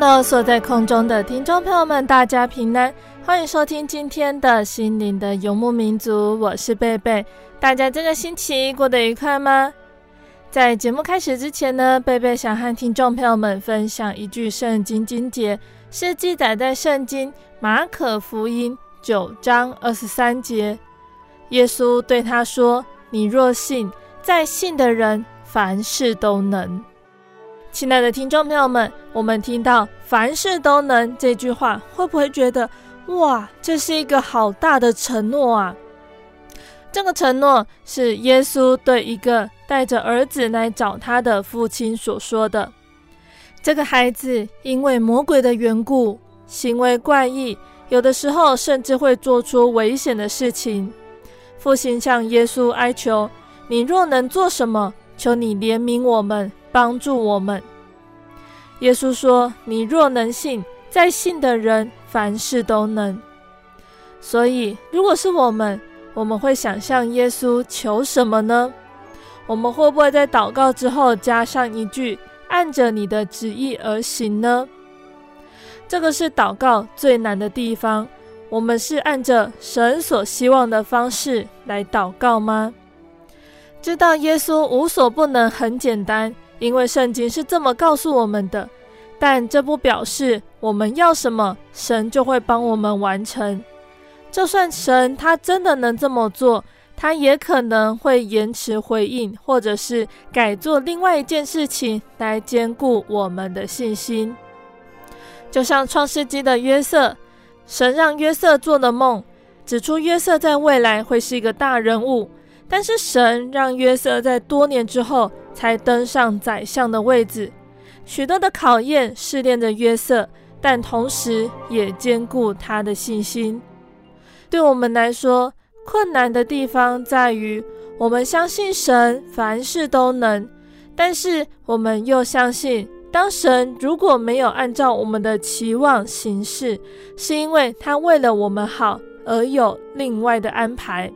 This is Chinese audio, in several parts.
Hello，所在空中的听众朋友们，大家平安，欢迎收听今天的心灵的游牧民族，我是贝贝。大家这个星期过得愉快吗？在节目开始之前呢，贝贝想和听众朋友们分享一句圣经经节，是记载在圣经马可福音九章二十三节。耶稣对他说：“你若信，在信的人凡事都能。”亲爱的听众朋友们，我们听到“凡事都能”这句话，会不会觉得哇，这是一个好大的承诺啊？这个承诺是耶稣对一个带着儿子来找他的父亲所说的。这个孩子因为魔鬼的缘故，行为怪异，有的时候甚至会做出危险的事情。父亲向耶稣哀求：“你若能做什么，求你怜悯我们。”帮助我们。耶稣说：“你若能信，在信的人凡事都能。”所以，如果是我们，我们会想向耶稣求什么呢？我们会不会在祷告之后加上一句“按着你的旨意而行”呢？这个是祷告最难的地方。我们是按着神所希望的方式来祷告吗？知道耶稣无所不能，很简单。因为圣经是这么告诉我们的，但这不表示我们要什么，神就会帮我们完成。就算神他真的能这么做，他也可能会延迟回应，或者是改做另外一件事情来坚固我们的信心。就像创世纪的约瑟，神让约瑟做了梦，指出约瑟在未来会是一个大人物。但是神让约瑟在多年之后才登上宰相的位置，许多的考验试炼着约瑟，但同时也坚固他的信心。对我们来说，困难的地方在于我们相信神凡事都能，但是我们又相信，当神如果没有按照我们的期望行事，是因为他为了我们好而有另外的安排。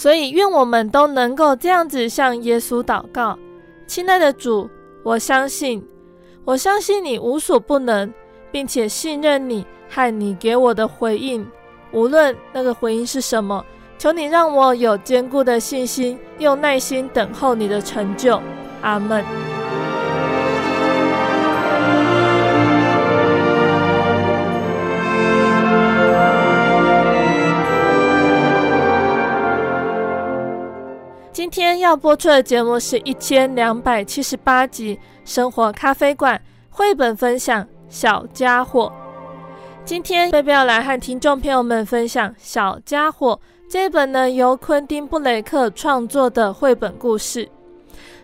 所以，愿我们都能够这样子向耶稣祷告，亲爱的主，我相信，我相信你无所不能，并且信任你和你给我的回应，无论那个回应是什么，求你让我有坚固的信心，用耐心等候你的成就。阿门。今天要播出的节目是一千两百七十八集《生活咖啡馆》绘本分享《小家伙》。今天贝贝要来和听众朋友们分享《小家伙》这本呢由昆汀·布雷克创作的绘本故事。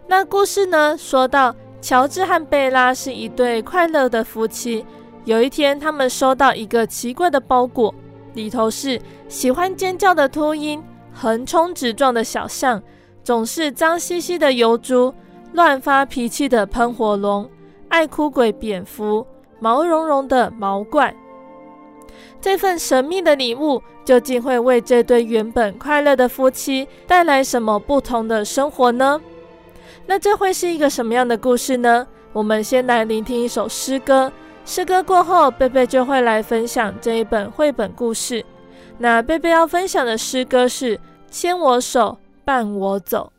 那故事呢说到，乔治和贝拉是一对快乐的夫妻。有一天，他们收到一个奇怪的包裹，里头是喜欢尖叫的秃鹰、横冲直撞的小象。总是脏兮兮的疣猪，乱发脾气的喷火龙，爱哭鬼蝙蝠，毛茸茸的毛怪。这份神秘的礼物究竟会为这对原本快乐的夫妻带来什么不同的生活呢？那这会是一个什么样的故事呢？我们先来聆听一首诗歌，诗歌过后，贝贝就会来分享这一本绘本故事。那贝贝要分享的诗歌是《牵我手，伴我走》。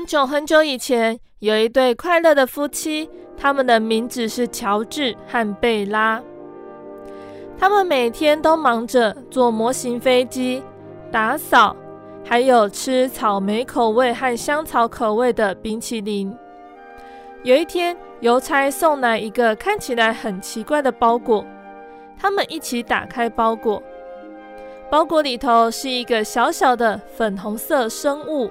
很久很久以前，有一对快乐的夫妻，他们的名字是乔治和贝拉。他们每天都忙着做模型飞机、打扫，还有吃草莓口味和香草口味的冰淇淋。有一天，邮差送来一个看起来很奇怪的包裹，他们一起打开包裹，包裹里头是一个小小的粉红色生物。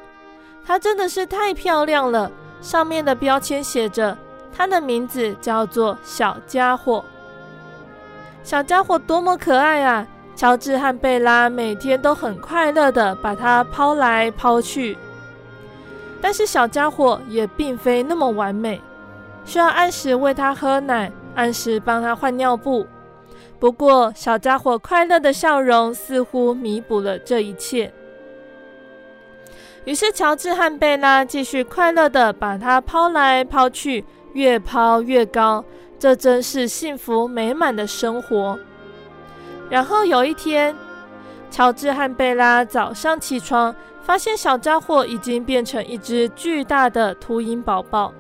它真的是太漂亮了，上面的标签写着，它的名字叫做小家伙。小家伙多么可爱啊！乔治和贝拉每天都很快乐地把它抛来抛去。但是小家伙也并非那么完美，需要按时喂它喝奶，按时帮它换尿布。不过小家伙快乐的笑容似乎弥补了这一切。于是，乔治和贝拉继续快乐地把它抛来抛去，越抛越高。这真是幸福美满的生活。然后有一天，乔治和贝拉早上起床，发现小家伙已经变成一只巨大的秃鹰宝宝。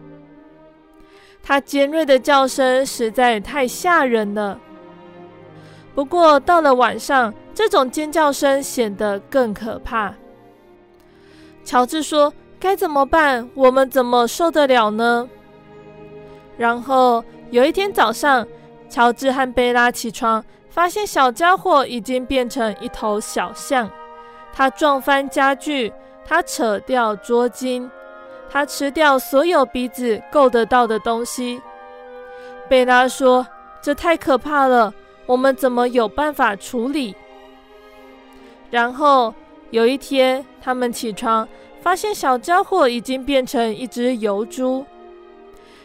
它尖锐的叫声实在太吓人了。不过到了晚上，这种尖叫声显得更可怕。乔治说：“该怎么办？我们怎么受得了呢？”然后有一天早上，乔治和贝拉起床，发现小家伙已经变成一头小象。他撞翻家具，他扯掉桌巾，他吃掉所有鼻子够得到的东西。贝拉说：“这太可怕了。”我们怎么有办法处理？然后有一天，他们起床，发现小家伙已经变成一只疣猪。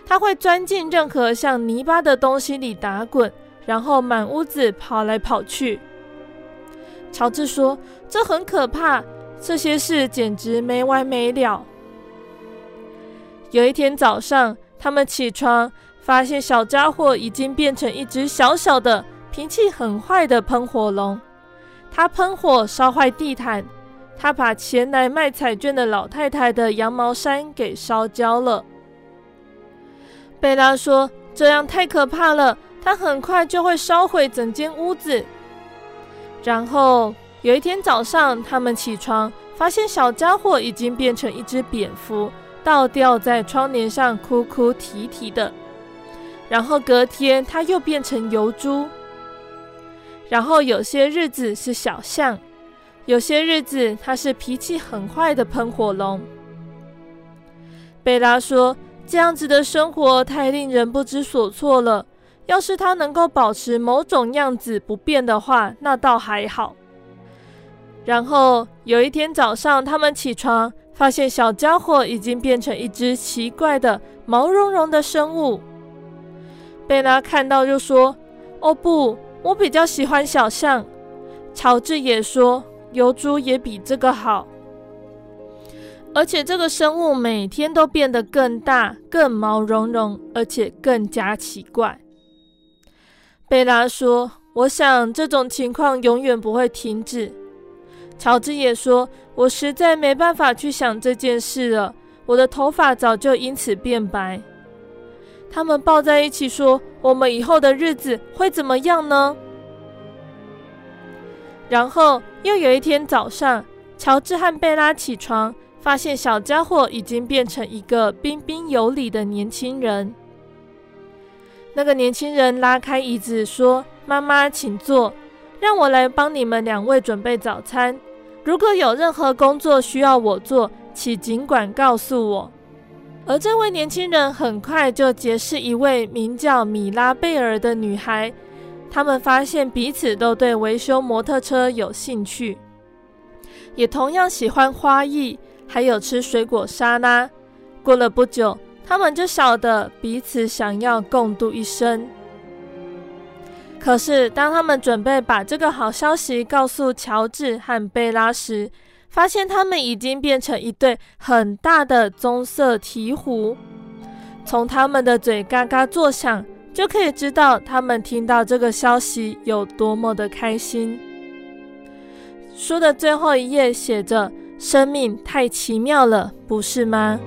它会钻进任何像泥巴的东西里打滚，然后满屋子跑来跑去。乔治说：“这很可怕，这些事简直没完没了。”有一天早上，他们起床，发现小家伙已经变成一只小小的。脾气很坏的喷火龙，它喷火烧坏地毯，他把前来卖彩券的老太太的羊毛衫给烧焦了。贝拉说：“这样太可怕了，他很快就会烧毁整间屋子。”然后有一天早上，他们起床，发现小家伙已经变成一只蝙蝠，倒吊在窗帘上，哭哭啼啼的。然后隔天，他又变成疣猪。然后有些日子是小象，有些日子它是脾气很坏的喷火龙。贝拉说：“这样子的生活太令人不知所措了。要是它能够保持某种样子不变的话，那倒还好。”然后有一天早上，他们起床，发现小家伙已经变成一只奇怪的毛茸茸的生物。贝拉看到就说：“哦不！”我比较喜欢小象，乔治也说疣猪也比这个好，而且这个生物每天都变得更大、更毛茸茸，而且更加奇怪。贝拉说：“我想这种情况永远不会停止。”乔治也说：“我实在没办法去想这件事了，我的头发早就因此变白。”他们抱在一起说：“我们以后的日子会怎么样呢？”然后又有一天早上，乔治和贝拉起床，发现小家伙已经变成一个彬彬有礼的年轻人。那个年轻人拉开椅子说：“妈妈，请坐，让我来帮你们两位准备早餐。如果有任何工作需要我做，请尽管告诉我。”而这位年轻人很快就结识一位名叫米拉贝尔的女孩，他们发现彼此都对维修摩托车有兴趣，也同样喜欢花艺，还有吃水果沙拉。过了不久，他们就晓得彼此想要共度一生。可是，当他们准备把这个好消息告诉乔治和贝拉时，发现他们已经变成一对很大的棕色鹈鹕，从他们的嘴嘎嘎作响，就可以知道他们听到这个消息有多么的开心。书的最后一页写着：“生命太奇妙了，不是吗？”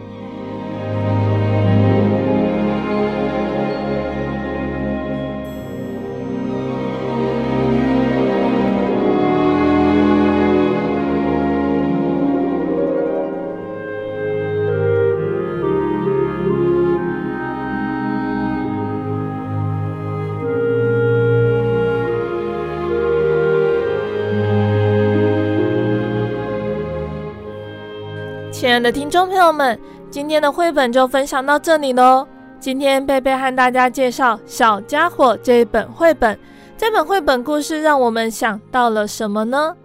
的听众朋友们，今天的绘本就分享到这里喽。今天贝贝和大家介绍《小家伙》这一本绘本。这本绘本故事让我们想到了什么呢？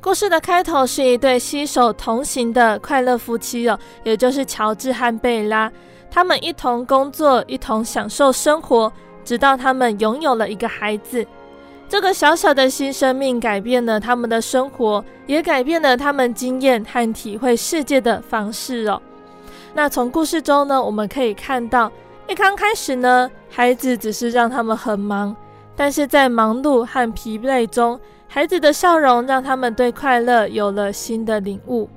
故事的开头是一对携手同行的快乐夫妻哦，也就是乔治和贝拉。他们一同工作，一同享受生活，直到他们拥有了一个孩子。这个小小的新生命改变了他们的生活，也改变了他们经验和体会世界的方式哦。那从故事中呢，我们可以看到，一刚开始呢，孩子只是让他们很忙，但是在忙碌和疲惫中，孩子的笑容让他们对快乐有了新的领悟。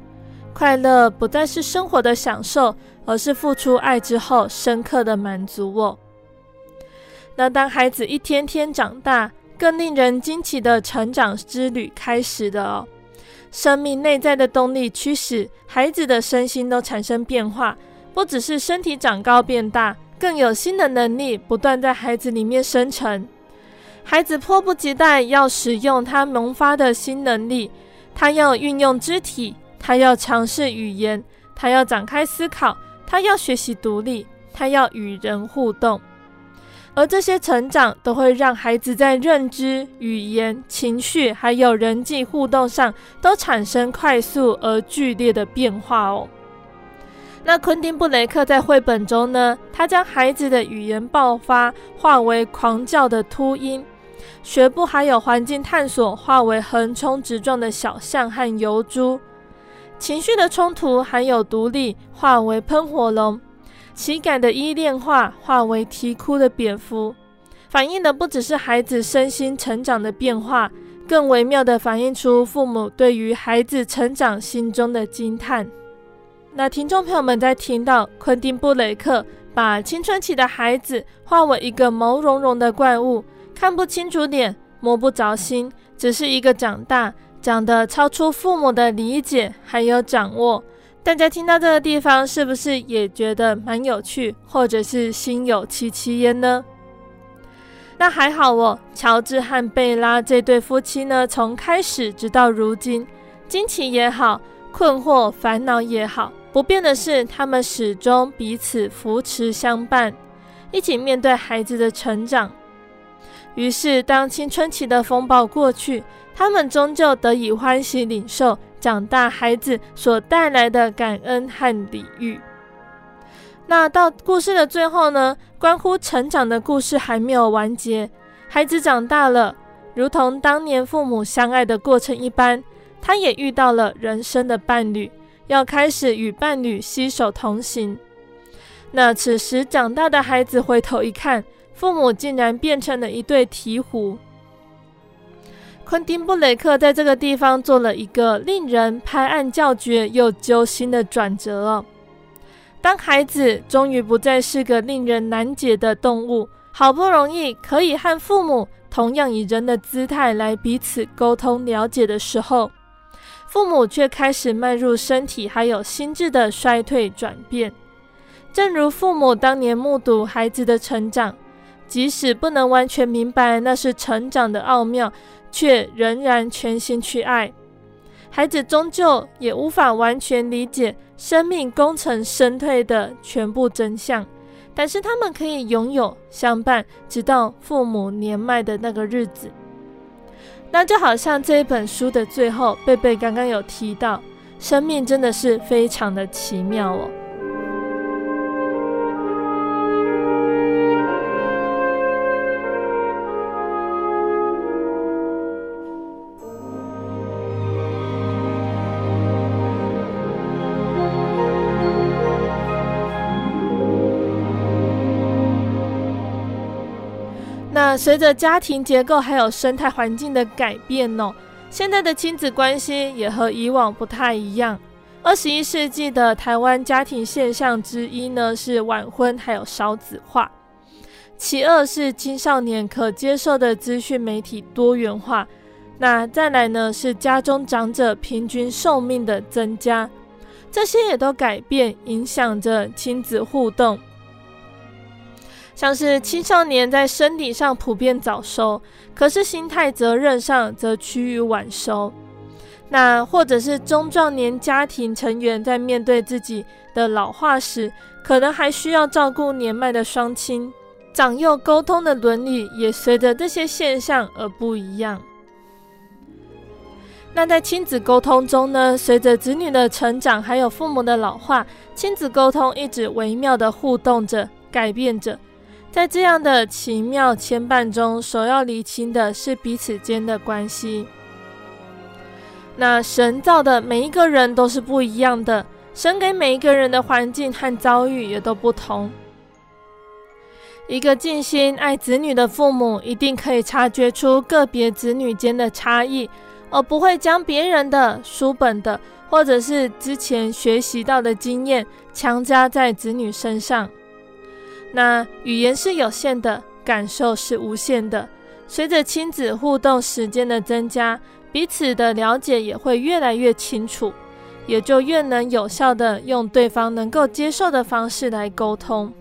快乐不再是生活的享受，而是付出爱之后深刻的满足哦。那当孩子一天天长大，更令人惊奇的成长之旅开始的哦。生命内在的动力驱使孩子的身心都产生变化，不只是身体长高变大，更有新的能力不断在孩子里面生成。孩子迫不及待要使用他萌发的新能力，他要运用肢体，他要尝试语言，他要展开思考，他要学习独立，他要与人互动。而这些成长都会让孩子在认知、语言、情绪还有人际互动上都产生快速而剧烈的变化哦。那昆汀·布雷克在绘本中呢，他将孩子的语言爆发化为狂叫的秃鹰。学步还有环境探索化为横冲直撞的小象和疣猪，情绪的冲突还有独立化为喷火龙，情感的依恋化化为啼哭的蝙蝠，反映的不只是孩子身心成长的变化，更微妙地反映出父母对于孩子成长心中的惊叹。那听众朋友们在听到昆汀·布雷克把青春期的孩子化为一个毛茸茸的怪物。看不清楚脸，摸不着心，只是一个长大，长得超出父母的理解还有掌握。大家听到这个地方，是不是也觉得蛮有趣，或者是心有戚戚焉呢？那还好哦，乔治和贝拉这对夫妻呢，从开始直到如今，惊奇也好，困惑烦恼也好，不变的是他们始终彼此扶持相伴，一起面对孩子的成长。于是，当青春期的风暴过去，他们终究得以欢喜领受长大孩子所带来的感恩和礼遇。那到故事的最后呢？关乎成长的故事还没有完结。孩子长大了，如同当年父母相爱的过程一般，他也遇到了人生的伴侣，要开始与伴侣携手同行。那此时长大的孩子回头一看。父母竟然变成了一对鹈鹕。昆汀·布雷克在这个地方做了一个令人拍案叫绝又揪心的转折。当孩子终于不再是个令人难解的动物，好不容易可以和父母同样以人的姿态来彼此沟通了解的时候，父母却开始迈入身体还有心智的衰退转变。正如父母当年目睹孩子的成长。即使不能完全明白那是成长的奥妙，却仍然全心去爱。孩子终究也无法完全理解生命功成身退的全部真相，但是他们可以拥有相伴，直到父母年迈的那个日子。那就好像这一本书的最后，贝贝刚刚有提到，生命真的是非常的奇妙哦。随着家庭结构还有生态环境的改变哦，现在的亲子关系也和以往不太一样。二十一世纪的台湾家庭现象之一呢，是晚婚还有少子化；其二是青少年可接受的资讯媒体多元化；那再来呢是家中长者平均寿命的增加，这些也都改变影响着亲子互动。像是青少年在身体上普遍早熟，可是心态责任上则趋于晚熟。那或者是中壮年家庭成员在面对自己的老化时，可能还需要照顾年迈的双亲，长幼沟通的伦理也随着这些现象而不一样。那在亲子沟通中呢，随着子女的成长，还有父母的老化，亲子沟通一直微妙的互动着，改变着。在这样的奇妙牵绊中，首要厘清的是彼此间的关系。那神造的每一个人都是不一样的，神给每一个人的环境和遭遇也都不同。一个尽心爱子女的父母，一定可以察觉出个别子女间的差异，而不会将别人的书本的或者是之前学习到的经验强加在子女身上。那语言是有限的，感受是无限的。随着亲子互动时间的增加，彼此的了解也会越来越清楚，也就越能有效地用对方能够接受的方式来沟通。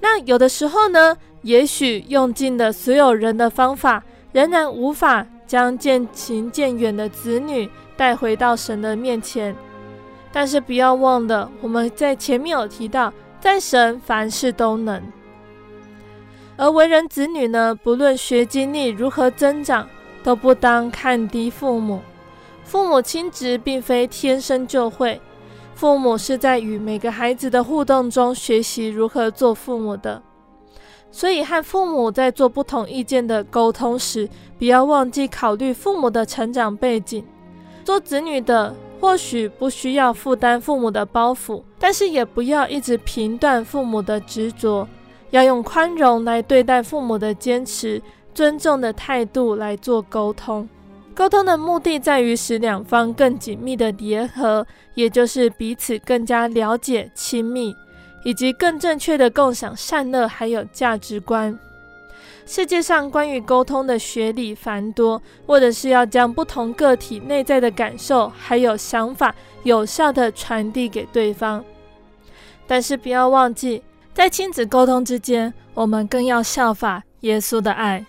那有的时候呢，也许用尽了所有人的方法，仍然无法将渐行渐远的子女带回到神的面前。但是不要忘了，我们在前面有提到，在神凡事都能。而为人子女呢，不论学经历如何增长，都不当看低父母。父母亲职并非天生就会。父母是在与每个孩子的互动中学习如何做父母的，所以和父母在做不同意见的沟通时，不要忘记考虑父母的成长背景。做子女的或许不需要负担父母的包袱，但是也不要一直评断父母的执着，要用宽容来对待父母的坚持，尊重的态度来做沟通。沟通的目的在于使两方更紧密的结合，也就是彼此更加了解、亲密，以及更正确的共享善恶还有价值观。世界上关于沟通的学理繁多，或者是要将不同个体内在的感受还有想法有效地传递给对方。但是不要忘记，在亲子沟通之间，我们更要效法耶稣的爱。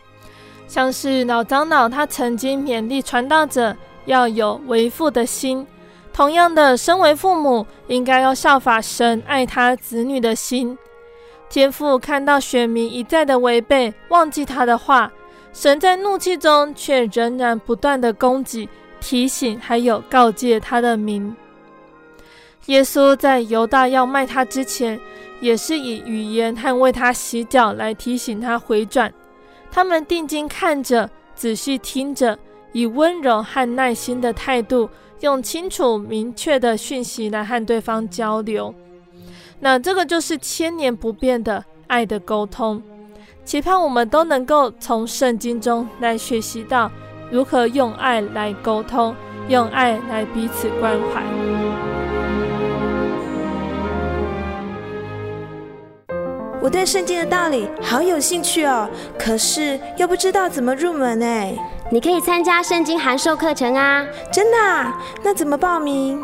像是老长老，他曾经勉励传道者要有为父的心。同样的，身为父母，应该要效法神爱他子女的心。天父看到选民一再的违背、忘记他的话，神在怒气中却仍然不断的供给、提醒，还有告诫他的民。耶稣在犹大要卖他之前，也是以语言和为他洗脚来提醒他回转。他们定睛看着，仔细听着，以温柔和耐心的态度，用清楚明确的讯息来和对方交流。那这个就是千年不变的爱的沟通。期盼我们都能够从圣经中来学习到如何用爱来沟通，用爱来彼此关怀。我对圣经的道理好有兴趣哦，可是又不知道怎么入门哎。你可以参加圣经函授课程啊！真的啊？那怎么报名？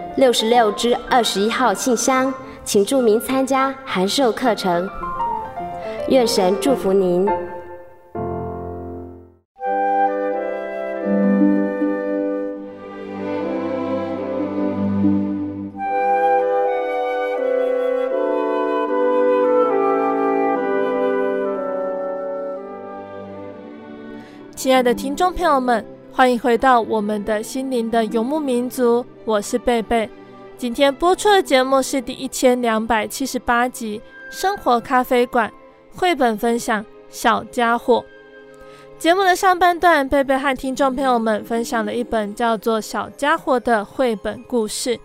六十六之二十一号信箱，请注明参加函授课程。愿神祝福您。亲爱的听众朋友们，欢迎回到我们的心灵的游牧民族，我是贝贝。今天播出的节目是第一千两百七十八集《生活咖啡馆》绘本分享《小家伙》。节目的上半段，贝贝和听众朋友们分享了一本叫做《小家伙》的绘本故事。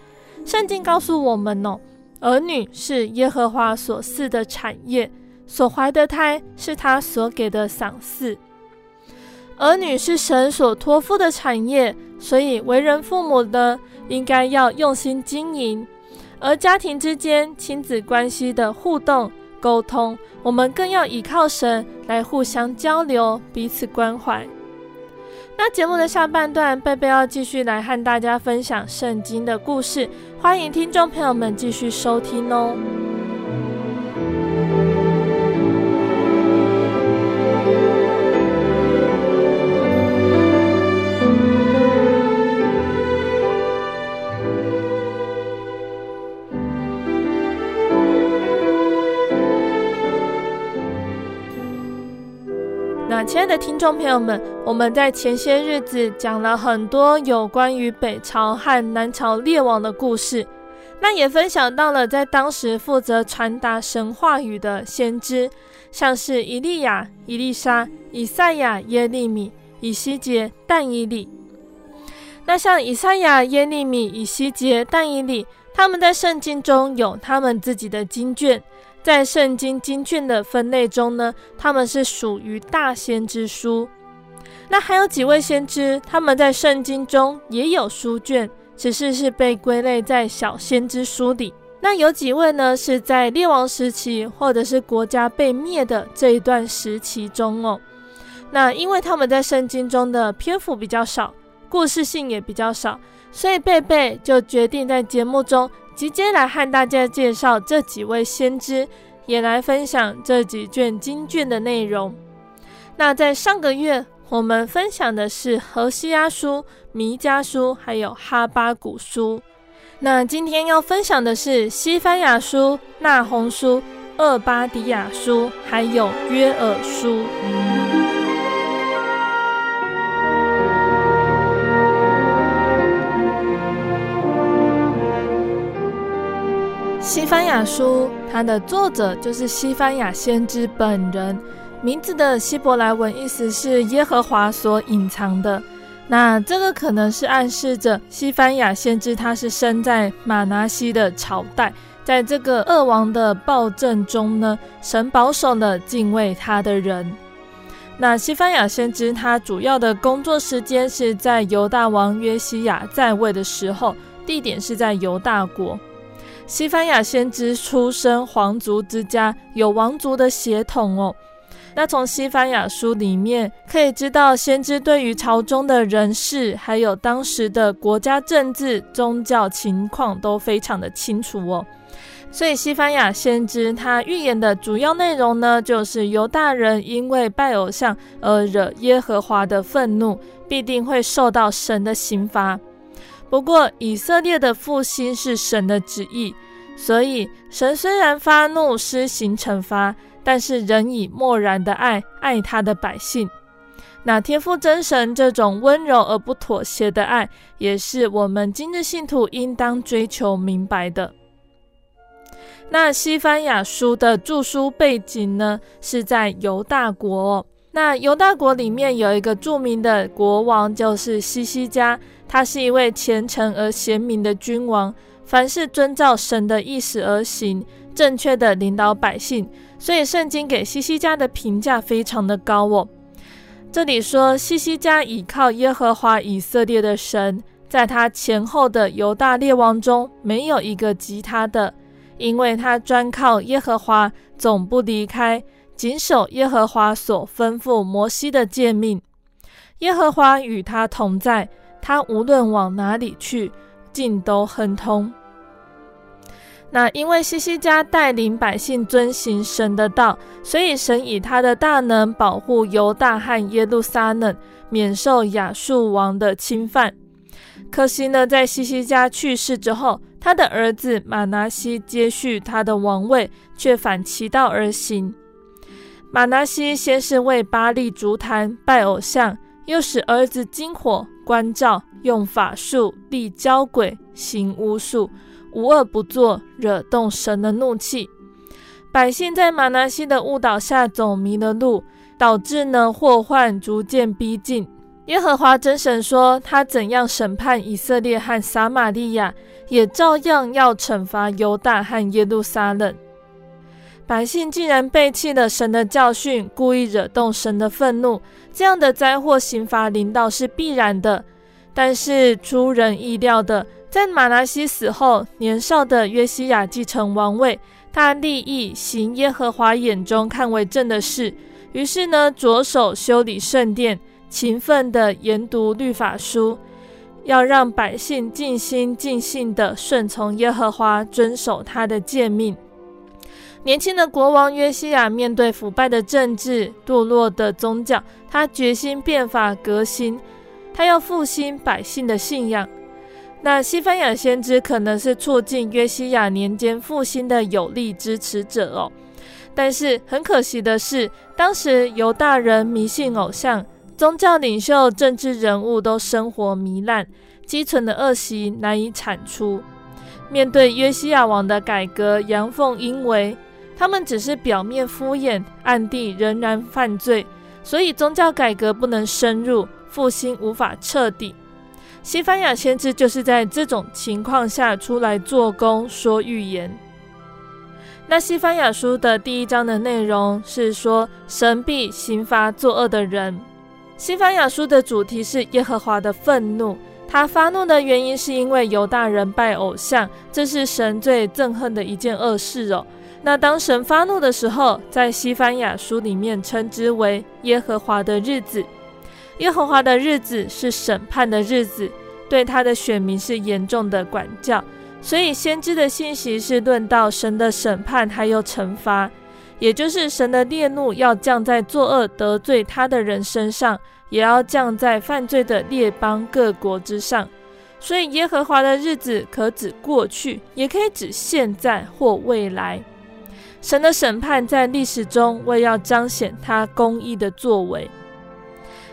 圣经告诉我们哦，儿女是耶和华所赐的产业，所怀的胎是他所给的赏赐。儿女是神所托付的产业，所以为人父母的应该要用心经营。而家庭之间亲子关系的互动沟通，我们更要依靠神来互相交流，彼此关怀。那节目的下半段，贝贝要继续来和大家分享圣经的故事，欢迎听众朋友们继续收听哦。亲爱的听众朋友们，我们在前些日子讲了很多有关于北朝和南朝列王的故事，那也分享到了在当时负责传达神话语的先知，像是以利亚、以利沙、以赛亚、耶利米、以西结、但以理。那像以赛亚、耶利米、以西结、但以理，他们在圣经中有他们自己的经卷。在圣经经卷的分类中呢，他们是属于大先知书。那还有几位先知，他们在圣经中也有书卷，只是是被归类在小先知书里。那有几位呢，是在列王时期或者是国家被灭的这一段时期中哦。那因为他们在圣经中的篇幅比较少，故事性也比较少，所以贝贝就决定在节目中。直接来和大家介绍这几位先知，也来分享这几卷经卷的内容。那在上个月，我们分享的是何西阿书、弥迦书，还有哈巴谷书。那今天要分享的是西番雅书、那鸿书、厄巴迪亚书，还有约珥书。西番雅书，它的作者就是西番雅先知本人，名字的希伯来文意思是耶和华所隐藏的。那这个可能是暗示着西番雅先知他是生在玛拿西的朝代，在这个恶王的暴政中呢，神保守了敬畏他的人。那西番雅先知他主要的工作时间是在犹大王约西亚在位的时候，地点是在犹大国。西班牙先知出身皇族之家，有王族的血统哦。那从西班牙书里面可以知道，先知对于朝中的人事，还有当时的国家政治、宗教情况都非常的清楚哦。所以西班牙先知他预言的主要内容呢，就是犹大人因为拜偶像而惹耶和华的愤怒，必定会受到神的刑罚。不过，以色列的复兴是神的旨意，所以神虽然发怒施行惩罚，但是仍以漠然的爱爱他的百姓。那天父真神这种温柔而不妥协的爱，也是我们今日信徒应当追求明白的。那西番雅书的著书背景呢，是在犹大国。那犹大国里面有一个著名的国王，就是西西家。他是一位虔诚而贤明的君王，凡事遵照神的意思而行，正确的领导百姓，所以圣经给西西家的评价非常的高哦。这里说西西家倚靠耶和华以色列的神，在他前后的犹大列王中没有一个及他的，因为他专靠耶和华，总不离开，谨守耶和华所吩咐摩西的诫命，耶和华与他同在。他无论往哪里去，尽都亨通。那因为西西家带领百姓遵行神的道，所以神以他的大能保护犹大和耶路撒冷，免受亚述王的侵犯。可惜呢，在西西家去世之后，他的儿子玛拿西接续他的王位，却反其道而行。马拿西先是为巴力筑坛拜偶像，又使儿子金火。关照用法术立交鬼行巫术，无恶不作，惹动神的怒气。百姓在马拿西的误导下走迷了路，导致呢祸患逐渐逼近。耶和华真神说：“他怎样审判以色列和撒玛利亚，也照样要惩罚犹大和耶路撒冷。”百姓竟然背弃了神的教训，故意惹动神的愤怒，这样的灾祸刑罚临到是必然的。但是出人意料的，在马拿西死后，年少的约西亚继承王位，他立意行耶和华眼中看为正的事，于是呢，着手修理圣殿，勤奋地研读律法书，要让百姓尽心尽性地顺从耶和华，遵守他的诫命。年轻的国王约西亚面对腐败的政治、堕落的宗教，他决心变法革新，他要复兴百姓的信仰。那西番雅先知可能是促进约西亚年间复兴的有力支持者哦。但是很可惜的是，当时犹大人迷信偶像，宗教领袖、政治人物都生活糜烂，积存的恶习难以铲除。面对约西亚王的改革，阳奉阴违，他们只是表面敷衍，暗地仍然犯罪，所以宗教改革不能深入，复兴无法彻底。西班牙先知就是在这种情况下出来做工，说预言。那西班牙书的第一章的内容是说，神必刑罚作恶的人。西班牙书的主题是耶和华的愤怒，他发怒的原因是因为犹大人拜偶像，这是神最憎恨的一件恶事哦。那当神发怒的时候，在西番雅书里面称之为耶和华的日子。耶和华的日子是审判的日子，对他的选民是严重的管教。所以，先知的信息是论到神的审判还有惩罚，也就是神的烈怒要降在作恶得罪他的人身上，也要降在犯罪的列邦各国之上。所以，耶和华的日子可指过去，也可以指现在或未来。神的审判在历史中为要彰显他公义的作为。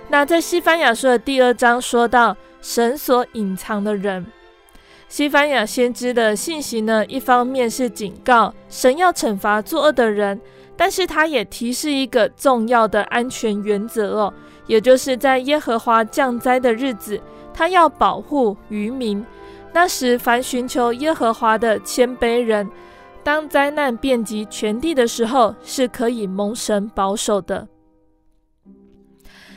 那在西番雅书的第二章说到神所隐藏的人。西番雅先知的信息呢，一方面是警告神要惩罚作恶的人，但是他也提示一个重要的安全原则哦，也就是在耶和华降灾的日子，他要保护渔民。那时凡寻求耶和华的谦卑人，当灾难遍及全地的时候，是可以蒙神保守的。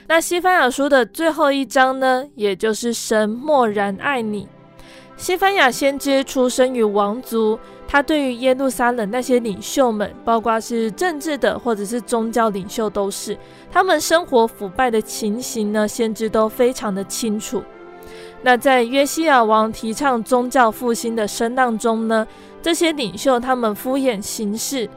那西番雅书的最后一章呢，也就是神默然爱你。西番雅先知出生于王族，他对于耶路撒冷那些领袖们，包括是政治的或者是宗教领袖，都是他们生活腐败的情形呢，先知都非常的清楚。那在约西亚王提倡宗教复兴的声浪中呢，这些领袖他们敷衍行事。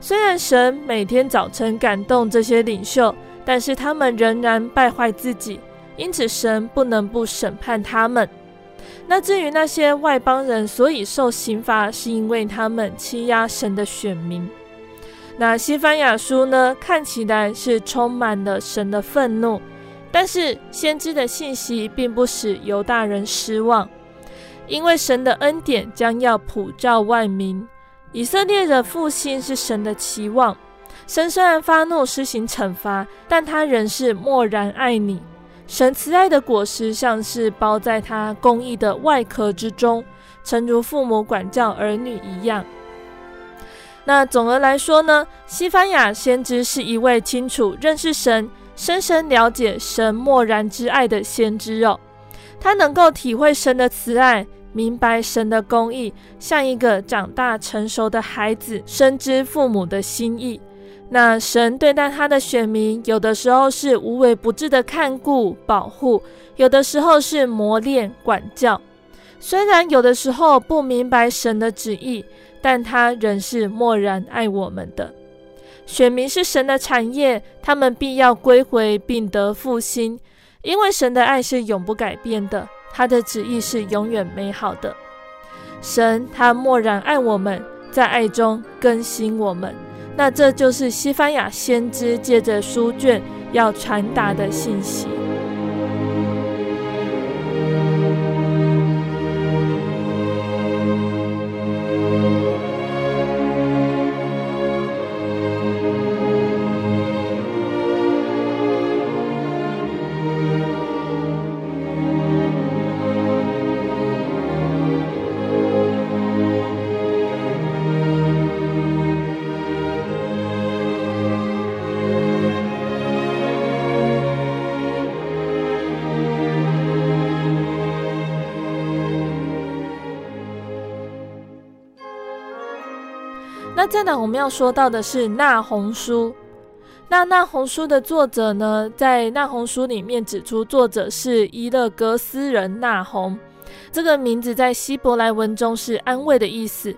虽然神每天早晨感动这些领袖，但是他们仍然败坏自己，因此神不能不审判他们。那至于那些外邦人，所以受刑罚，是因为他们欺压神的选民。那西番雅书呢，看起来是充满了神的愤怒，但是先知的信息并不使犹大人失望，因为神的恩典将要普照万民。以色列的复兴是神的期望。神虽然发怒施行惩罚，但他仍是默然爱你。神慈爱的果实像是包在他公义的外壳之中，诚如父母管教儿女一样。那总的来说呢，西番雅先知是一位清楚认识神、深深了解神默然之爱的先知哦。他能够体会神的慈爱，明白神的公义，像一个长大成熟的孩子，深知父母的心意。那神对待他的选民，有的时候是无微不至的看顾保护，有的时候是磨练管教。虽然有的时候不明白神的旨意，但他仍是默然爱我们的。选民是神的产业，他们必要归回并得复兴，因为神的爱是永不改变的，他的旨意是永远美好的。神他默然爱我们，在爱中更新我们。那这就是西班牙先知借着书卷要传达的信息。再来，我们要说到的是《那鸿书》。那《那鸿书》的作者呢，在《那鸿书》里面指出，作者是伊勒哥斯人那鸿。这个名字在希伯来文中是安慰的意思。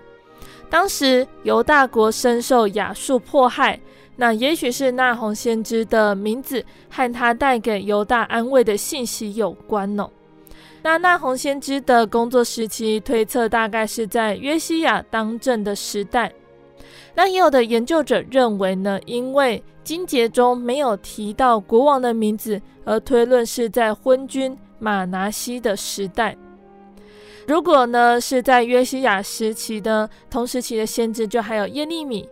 当时犹大国深受亚述迫害，那也许是那鸿先知的名字和他带给犹大安慰的信息有关哦。那那鸿先知的工作时期推测大概是在约西亚当政的时代。那也有的研究者认为呢，因为经节中没有提到国王的名字，而推论是在昏君马拿西的时代。如果呢是在约西亚时期的同时期的先知，就还有耶利米。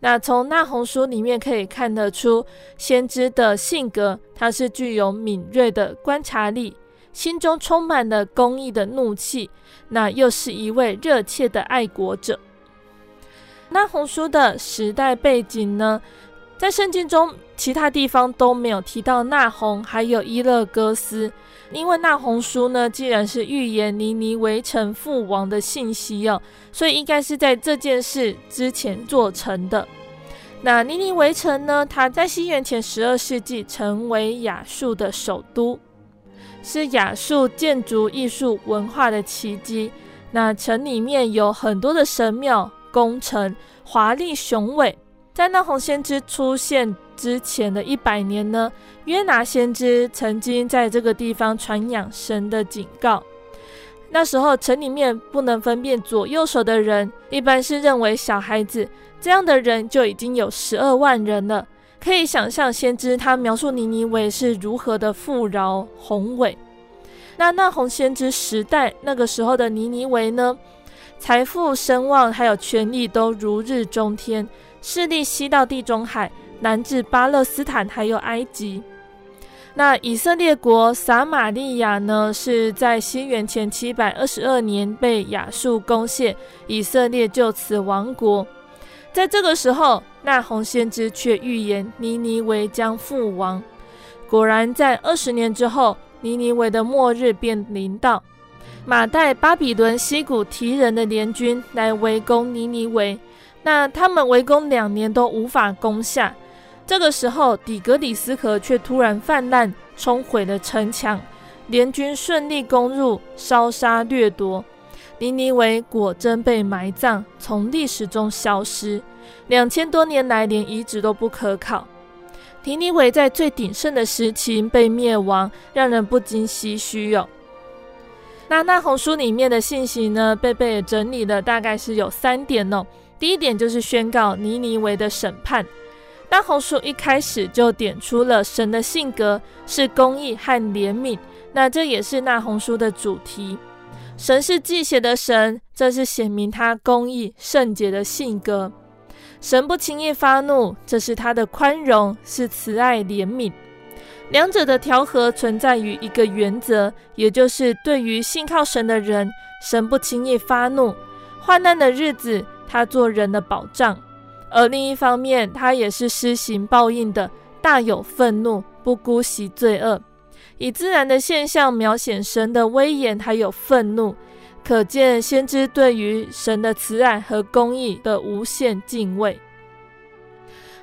那从那鸿书里面可以看得出，先知的性格，他是具有敏锐的观察力，心中充满了公义的怒气，那又是一位热切的爱国者。那鸿书的时代背景呢，在圣经中其他地方都没有提到那鸿，还有伊勒哥斯。因为那鸿书呢，既然是预言尼尼围城覆亡的信息哦，所以应该是在这件事之前做成的。那尼尼围城呢，它在西元前十二世纪成为亚述的首都，是亚述建筑艺术文化的奇迹。那城里面有很多的神庙。工程华丽雄伟，在那红先知出现之前的一百年呢，约拿先知曾经在这个地方传扬神的警告。那时候城里面不能分辨左右手的人，一般是认为小孩子，这样的人就已经有十二万人了。可以想象先知他描述尼尼微是如何的富饶宏伟。那那红先知时代那个时候的尼尼微呢？财富、声望还有权力都如日中天，势力西到地中海，南至巴勒斯坦，还有埃及。那以色列国撒玛利亚呢，是在西元前七百二十二年被亚述攻陷，以色列就此亡国。在这个时候，那鸿先知却预言尼尼微将覆亡。果然，在二十年之后，尼尼微的末日便临到。马代巴比伦西古提人的联军来围攻尼尼维，那他们围攻两年都无法攻下。这个时候，底格里斯河却突然泛滥，冲毁了城墙，联军顺利攻入，烧杀掠夺。尼尼维果真被埋葬，从历史中消失。两千多年来，连遗址都不可考。尼尼维在最鼎盛的时期被灭亡，让人不禁唏嘘哟。那那红书里面的信息呢，贝贝也整理了，大概是有三点哦。第一点就是宣告尼尼微的审判。那红书一开始就点出了神的性格是公义和怜悯，那这也是那红书的主题。神是忌血的神，这是显明他公义圣洁的性格。神不轻易发怒，这是他的宽容，是慈爱怜悯。两者的调和存在于一个原则，也就是对于信靠神的人，神不轻易发怒；患难的日子，他做人的保障；而另一方面，他也是施行报应的，大有愤怒，不姑息罪恶。以自然的现象描写神的威严还有愤怒，可见先知对于神的慈爱和公义的无限敬畏。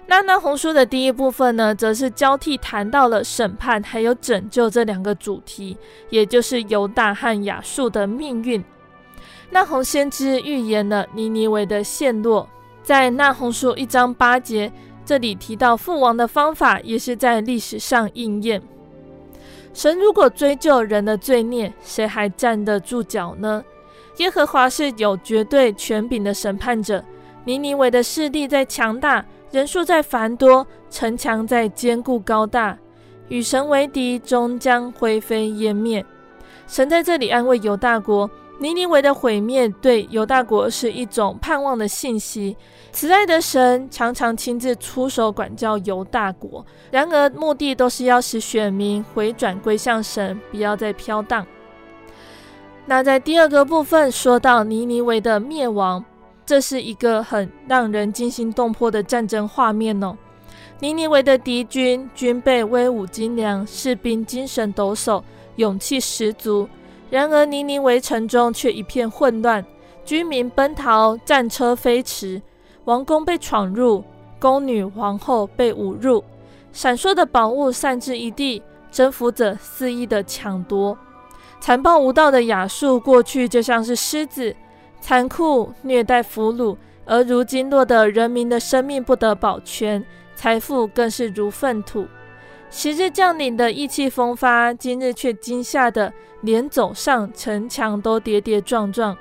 那那红书的第一部分呢，则是交替谈到了审判还有拯救这两个主题，也就是犹大和亚述的命运。那鸿先知预言了尼尼微的陷落，在那红书一章八节这里提到父王的方法，也是在历史上应验。神如果追究人的罪孽，谁还站得住脚呢？耶和华是有绝对权柄的审判者，尼尼微的势力在强大。人数在繁多，城墙在坚固高大，与神为敌，终将灰飞烟灭。神在这里安慰犹大国，尼尼微的毁灭对犹大国是一种盼望的信息。慈爱的神常常亲自出手管教犹大国，然而目的都是要使选民回转归向神，不要再飘荡。那在第二个部分说到尼尼微的灭亡。这是一个很让人惊心动魄的战争画面哦。尼尼维的敌军军备威武精良，士兵精神抖擞，勇气十足。然而尼尼微城中却一片混乱，居民奔逃，战车飞驰，王宫被闯入，宫女皇后被侮辱，闪烁的宝物散至一地，征服者肆意的抢夺，残暴无道的亚述过去就像是狮子。残酷虐待俘虏，而如今落得人民的生命不得保全，财富更是如粪土。昔日将领的意气风发，今日却惊吓得连走上城墙都跌跌撞撞，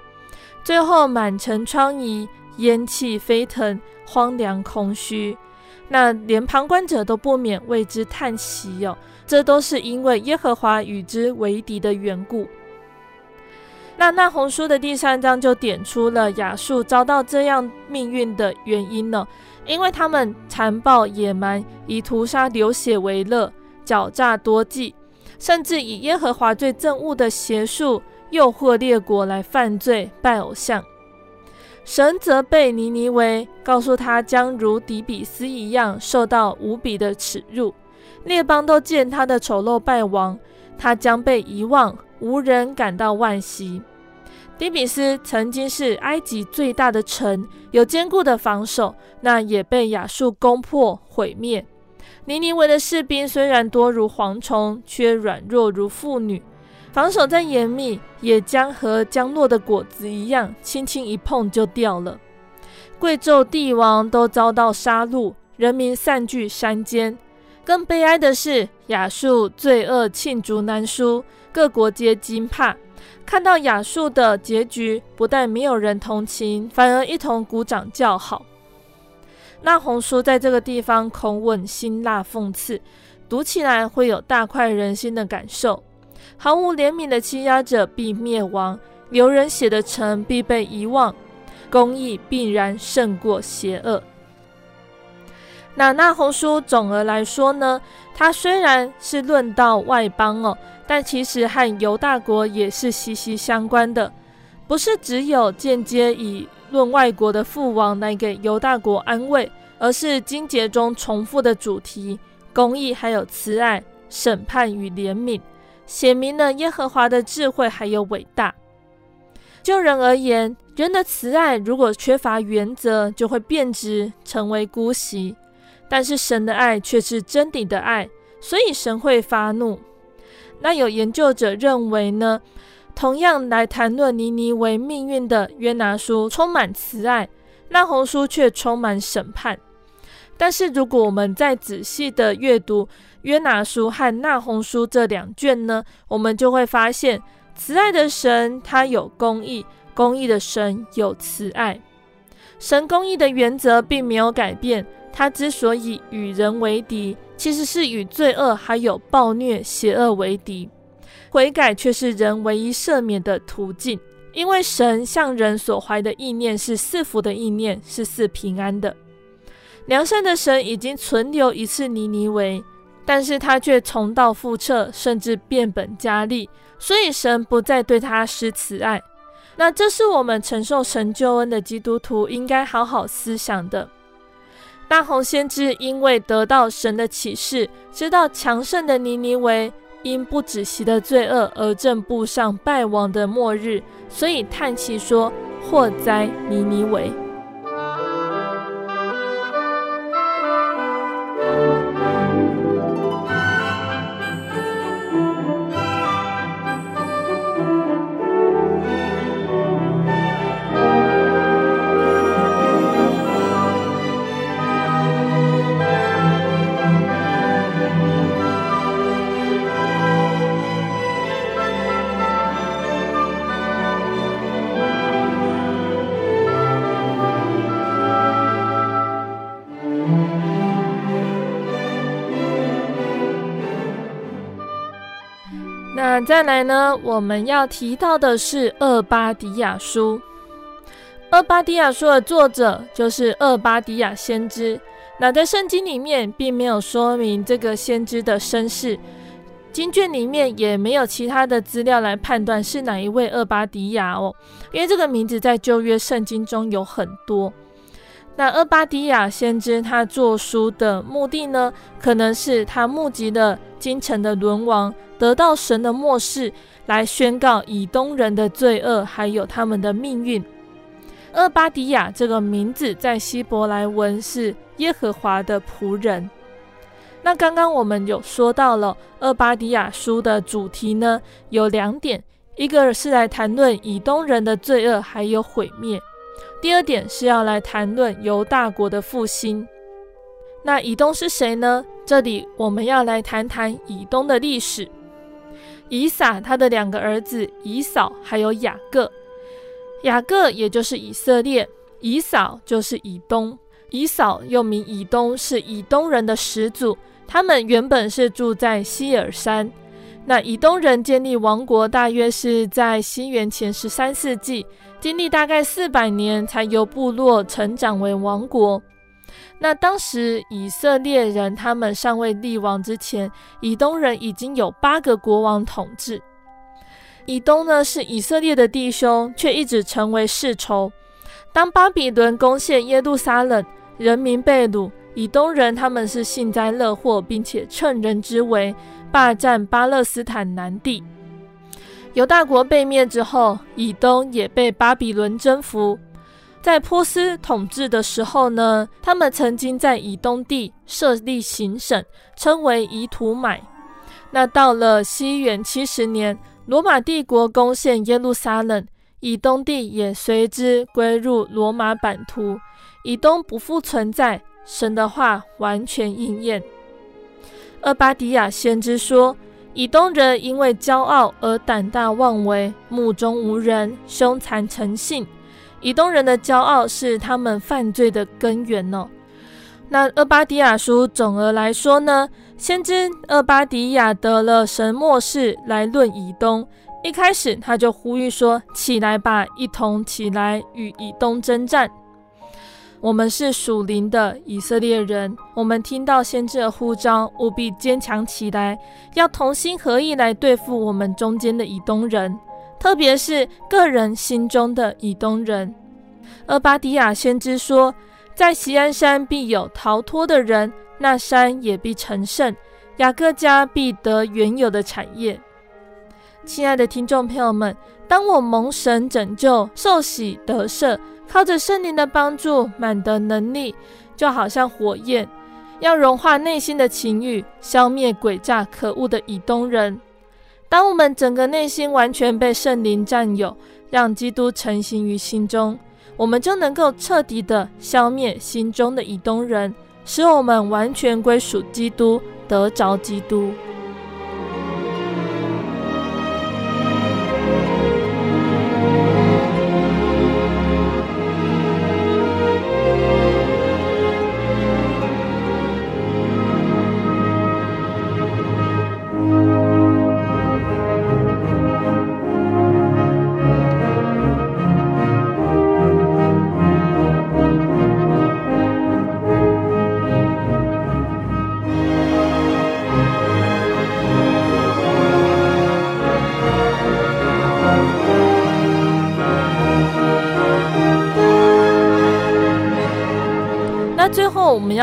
最后满城疮痍，烟气飞腾，荒凉空虚，那连旁观者都不免为之叹息哟、哦。这都是因为耶和华与之为敌的缘故。那那红书的第三章就点出了亚述遭到这样命运的原因呢，因为他们残暴野蛮，以屠杀流血为乐，狡诈多计，甚至以耶和华最憎恶的邪术诱惑列国来犯罪拜偶像。神责备尼尼微，告诉他将如底比斯一样受到无比的耻辱，列邦都见他的丑陋败亡，他将被遗忘，无人感到惋惜。底比斯曾经是埃及最大的城，有坚固的防守，那也被亚述攻破毁灭。尼尼微的士兵虽然多如蝗虫，却软弱如妇女。防守再严密，也将和将落的果子一样，轻轻一碰就掉了。贵胄帝王都遭到杀戮，人民散居山间。更悲哀的是，亚述罪恶罄竹难书，各国皆惊怕。看到亚述的结局，不但没有人同情，反而一同鼓掌叫好。那红书在这个地方口吻辛辣讽刺，读起来会有大快人心的感受。毫无怜悯的欺压者必灭亡，流人血的城必被遗忘，公义必然胜过邪恶。那那鸿书总而来说呢，它虽然是论到外邦哦，但其实和犹大国也是息息相关的，不是只有间接以论外国的父王来给犹大国安慰，而是经节中重复的主题：公义还有慈爱、审判与怜悯。写明了耶和华的智慧还有伟大。就人而言，人的慈爱如果缺乏原则，就会变质，成为姑息；但是神的爱却是真理的爱，所以神会发怒。那有研究者认为呢，同样来谈论尼尼微命运的约拿书充满慈爱，那红书却充满审判。但是如果我们再仔细的阅读，约拿书和那红书这两卷呢，我们就会发现，慈爱的神他有公义，公义的神有慈爱。神公义的原则并没有改变，他之所以与人为敌，其实是与罪恶还有暴虐邪恶为敌。悔改却是人唯一赦免的途径，因为神向人所怀的意念是赐福的意念，是赐平安的。良善的神已经存留一次尼尼微。但是他却重蹈覆辙，甚至变本加厉，所以神不再对他施慈爱。那这是我们承受神救恩的基督徒应该好好思想的。大红先知因为得到神的启示，知道强盛的尼尼微因不止息的罪恶而正步上败亡的末日，所以叹气说：“祸灾，尼尼微！”再来呢？我们要提到的是厄巴迪亚书。厄巴迪亚书的作者就是厄巴迪亚先知。那在圣经里面并没有说明这个先知的身世，经卷里面也没有其他的资料来判断是哪一位厄巴迪亚哦。因为这个名字在旧约圣经中有很多。那厄巴迪亚先知他作书的目的呢，可能是他募集了京城的沦亡。得到神的默示，来宣告以东人的罪恶，还有他们的命运。厄巴迪亚这个名字在希伯来文是耶和华的仆人。那刚刚我们有说到了厄巴迪亚书的主题呢，有两点，一个是来谈论以东人的罪恶还有毁灭，第二点是要来谈论犹大国的复兴。那以东是谁呢？这里我们要来谈谈以东的历史。以撒他的两个儿子以扫还有雅各，雅各也就是以色列，以扫就是以东。以扫又名以东，是以东人的始祖。他们原本是住在希尔山。那以东人建立王国，大约是在西元前十三世纪，经历大概四百年，才由部落成长为王国。那当时以色列人他们尚未立王之前，以东人已经有八个国王统治。以东呢，是以色列的弟兄，却一直成为世仇。当巴比伦攻陷耶路撒冷，人民被掳，以东人他们是幸灾乐祸，并且趁人之危霸占巴勒斯坦南地。犹大国被灭之后，以东也被巴比伦征服。在波斯统治的时候呢，他们曾经在以东地设立行省，称为以土买。那到了西元七十年，罗马帝国攻陷耶路撒冷。以东地也随之归入罗马版图，以东不复存在，神的话完全应验。厄巴迪亚先知说：“以东人因为骄傲而胆大妄为，目中无人，凶残成性。以东人的骄傲是他们犯罪的根源哦。”那厄巴迪亚书总而来说呢，先知厄巴迪亚得了神默示来论以东。一开始他就呼吁说：“起来吧，一同起来与以东征战。我们是属灵的以色列人，我们听到先知的呼召，务必坚强起来，要同心合意来对付我们中间的以东人，特别是个人心中的以东人。”而巴迪亚先知说：“在锡安山必有逃脱的人，那山也必成圣，雅各家必得原有的产业。”亲爱的听众朋友们，当我蒙神拯救、受洗得赦，靠着圣灵的帮助，满得能力，就好像火焰，要融化内心的情欲，消灭诡诈可恶的以东人。当我们整个内心完全被圣灵占有，让基督成型于心中，我们就能够彻底的消灭心中的以东人，使我们完全归属基督，得着基督。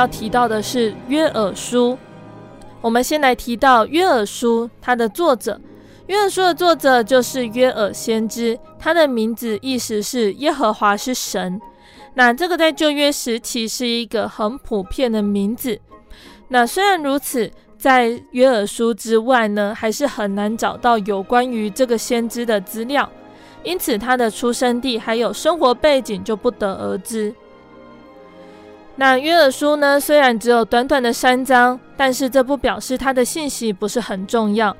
要提到的是约珥书。我们先来提到约珥书，它的作者，约珥书的作者就是约珥先知，他的名字意思是耶和华是神。那这个在旧约时期是一个很普遍的名字。那虽然如此，在约珥书之外呢，还是很难找到有关于这个先知的资料，因此他的出生地还有生活背景就不得而知。那约珥书呢？虽然只有短短的三章，但是这不表示他的信息不是很重要。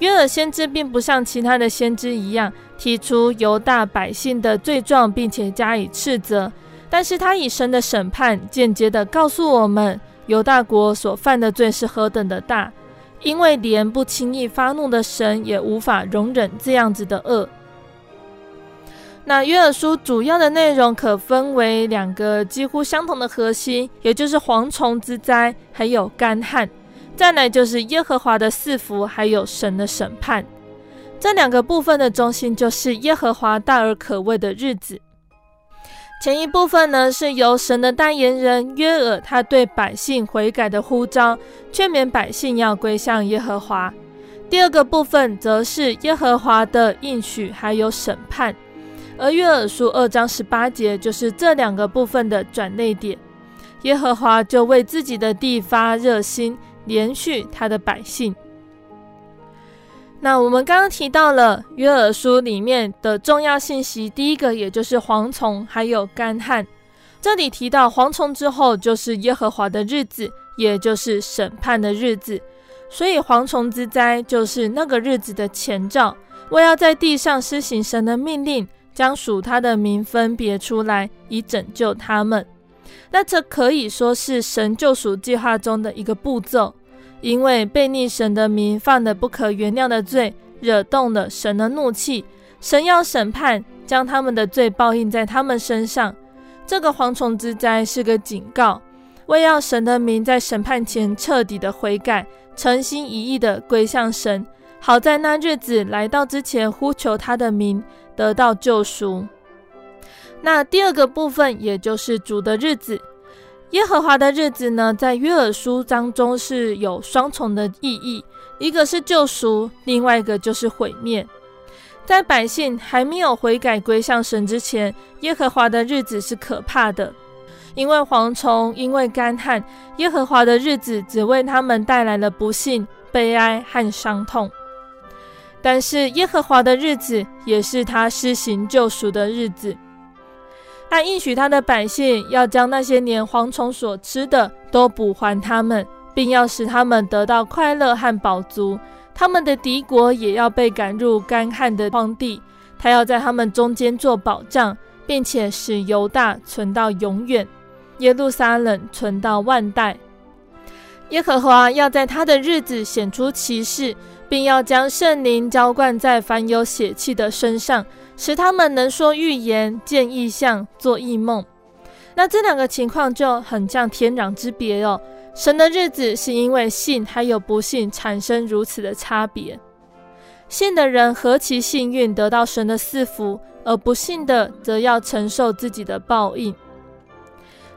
约珥先知并不像其他的先知一样提出犹大百姓的罪状，并且加以斥责，但是他以神的审判间接地告诉我们，犹大国所犯的罪是何等的大，因为连不轻易发怒的神也无法容忍这样子的恶。那约珥书主要的内容可分为两个几乎相同的核心，也就是蝗虫之灾，还有干旱。再来就是耶和华的赐福，还有神的审判。这两个部分的中心就是耶和华大而可畏的日子。前一部分呢，是由神的代言人约珥，他对百姓悔改的呼召，劝勉百姓要归向耶和华。第二个部分则是耶和华的应许，还有审判。而约珥书二章十八节就是这两个部分的转捩点，耶和华就为自己的地发热心，怜恤他的百姓。那我们刚刚提到了约珥书里面的重要信息，第一个也就是蝗虫，还有干旱。这里提到蝗虫之后，就是耶和华的日子，也就是审判的日子。所以蝗虫之灾就是那个日子的前兆，为要在地上施行神的命令。将属他的民分别出来，以拯救他们。那这可以说是神救赎计划中的一个步骤，因为悖逆神的民犯了不可原谅的罪，惹动了神的怒气，神要审判，将他们的罪报应在他们身上。这个蝗虫之灾是个警告，为要神的民在审判前彻底的悔改，诚心一意的归向神。好在那日子来到之前，呼求他的名，得到救赎。那第二个部分，也就是主的日子，耶和华的日子呢，在约珥书当中是有双重的意义，一个是救赎，另外一个就是毁灭。在百姓还没有悔改归向神之前，耶和华的日子是可怕的，因为蝗虫，因为干旱，耶和华的日子只为他们带来了不幸、悲哀和伤痛。但是耶和华的日子也是他施行救赎的日子，他应许他的百姓要将那些年蝗虫所吃的都补还他们，并要使他们得到快乐和饱足。他们的敌国也要被赶入干旱的荒地，他要在他们中间做保障，并且使犹大存到永远，耶路撒冷存到万代。耶和华要在他的日子显出奇事。并要将圣灵浇灌在凡有血气的身上，使他们能说预言、见异象、做异梦。那这两个情况就很像天壤之别哦。神的日子是因为信还有不信产生如此的差别。信的人何其幸运，得到神的赐福；而不信的则要承受自己的报应。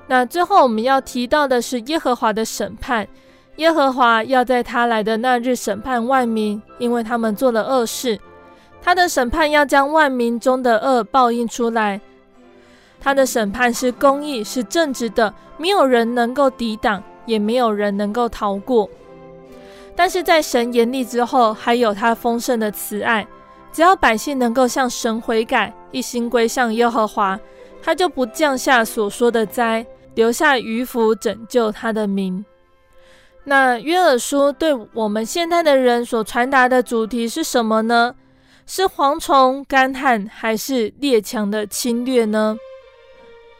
那最后我们要提到的是耶和华的审判。耶和华要在他来的那日审判万民，因为他们做了恶事。他的审判要将万民中的恶报应出来。他的审判是公义，是正直的，没有人能够抵挡，也没有人能够逃过。但是在神严厉之后，还有他丰盛的慈爱。只要百姓能够向神悔改，一心归向耶和华，他就不降下所说的灾，留下余福拯救他的民。那约珥书对我们现代的人所传达的主题是什么呢？是蝗虫、干旱，还是列强的侵略呢？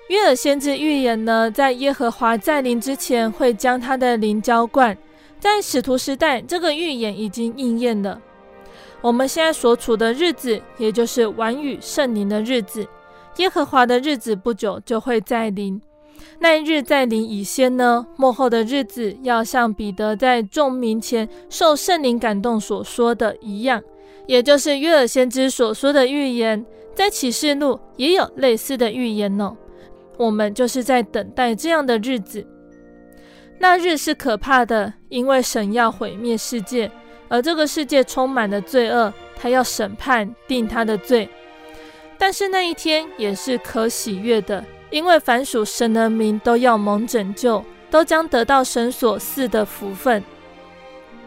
约珥先知预言呢，在耶和华再临之前，会将他的灵浇灌。在使徒时代，这个预言已经应验了。我们现在所处的日子，也就是晚雨圣灵的日子，耶和华的日子不久就会再临。那一日在临以先呢，末后的日子要像彼得在众民前受圣灵感动所说的一样，也就是约尔先知所说的预言，在启示录也有类似的预言呢。我们就是在等待这样的日子。那日是可怕的，因为神要毁灭世界，而这个世界充满了罪恶，他要审判定他的罪。但是那一天也是可喜悦的。因为凡属神的民都要蒙拯救，都将得到神所赐的福分。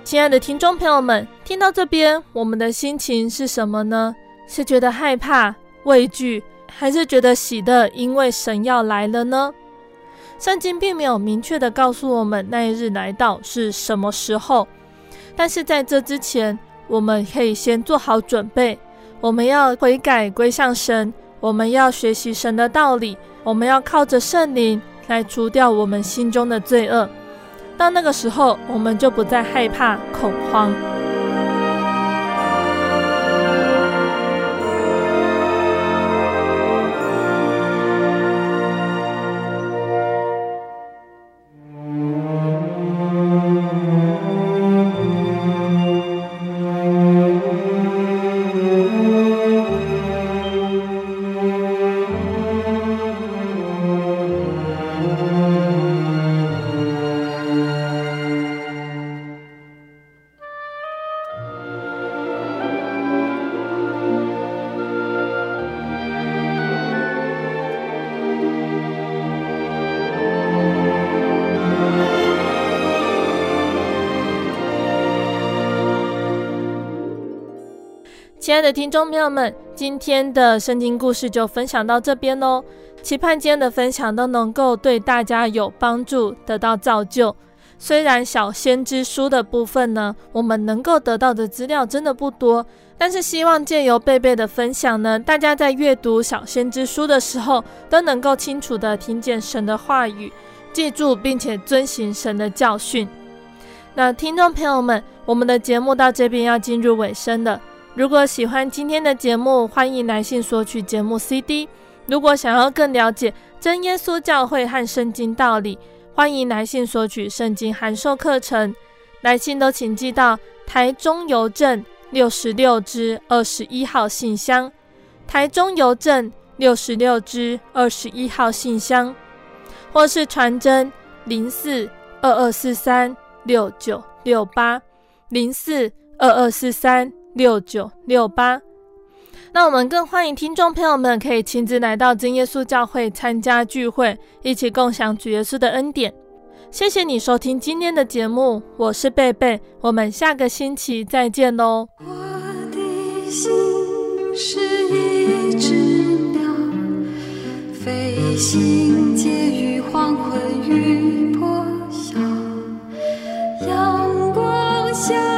亲爱的听众朋友们，听到这边，我们的心情是什么呢？是觉得害怕、畏惧，还是觉得喜乐？因为神要来了呢？圣经并没有明确地告诉我们那一日来到是什么时候，但是在这之前，我们可以先做好准备。我们要悔改归向神，我们要学习神的道理。我们要靠着圣灵来除掉我们心中的罪恶，到那个时候，我们就不再害怕恐慌。亲爱的听众朋友们，今天的圣经故事就分享到这边喽。期盼今天的分享都能够对大家有帮助，得到造就。虽然小先知书的部分呢，我们能够得到的资料真的不多，但是希望借由贝贝的分享呢，大家在阅读小先知书的时候，都能够清楚地听见神的话语，记住并且遵行神的教训。那听众朋友们，我们的节目到这边要进入尾声了。如果喜欢今天的节目，欢迎来信索取节目 CD。如果想要更了解真耶稣教会和圣经道理，欢迎来信索取圣经函授课程，来信都请寄到台中邮政六十六支二十一号信箱，台中邮政六十六支二十一号信箱，或是传真零四二二四三六九六八零四二二四三六九六八。那我们更欢迎听众朋友们可以亲自来到真耶稣教会参加聚会，一起共享主耶稣的恩典。谢谢你收听今天的节目，我是贝贝，我们下个星期再见喽。我的心是一只鸟，飞行介于黄昏与破晓，阳光下。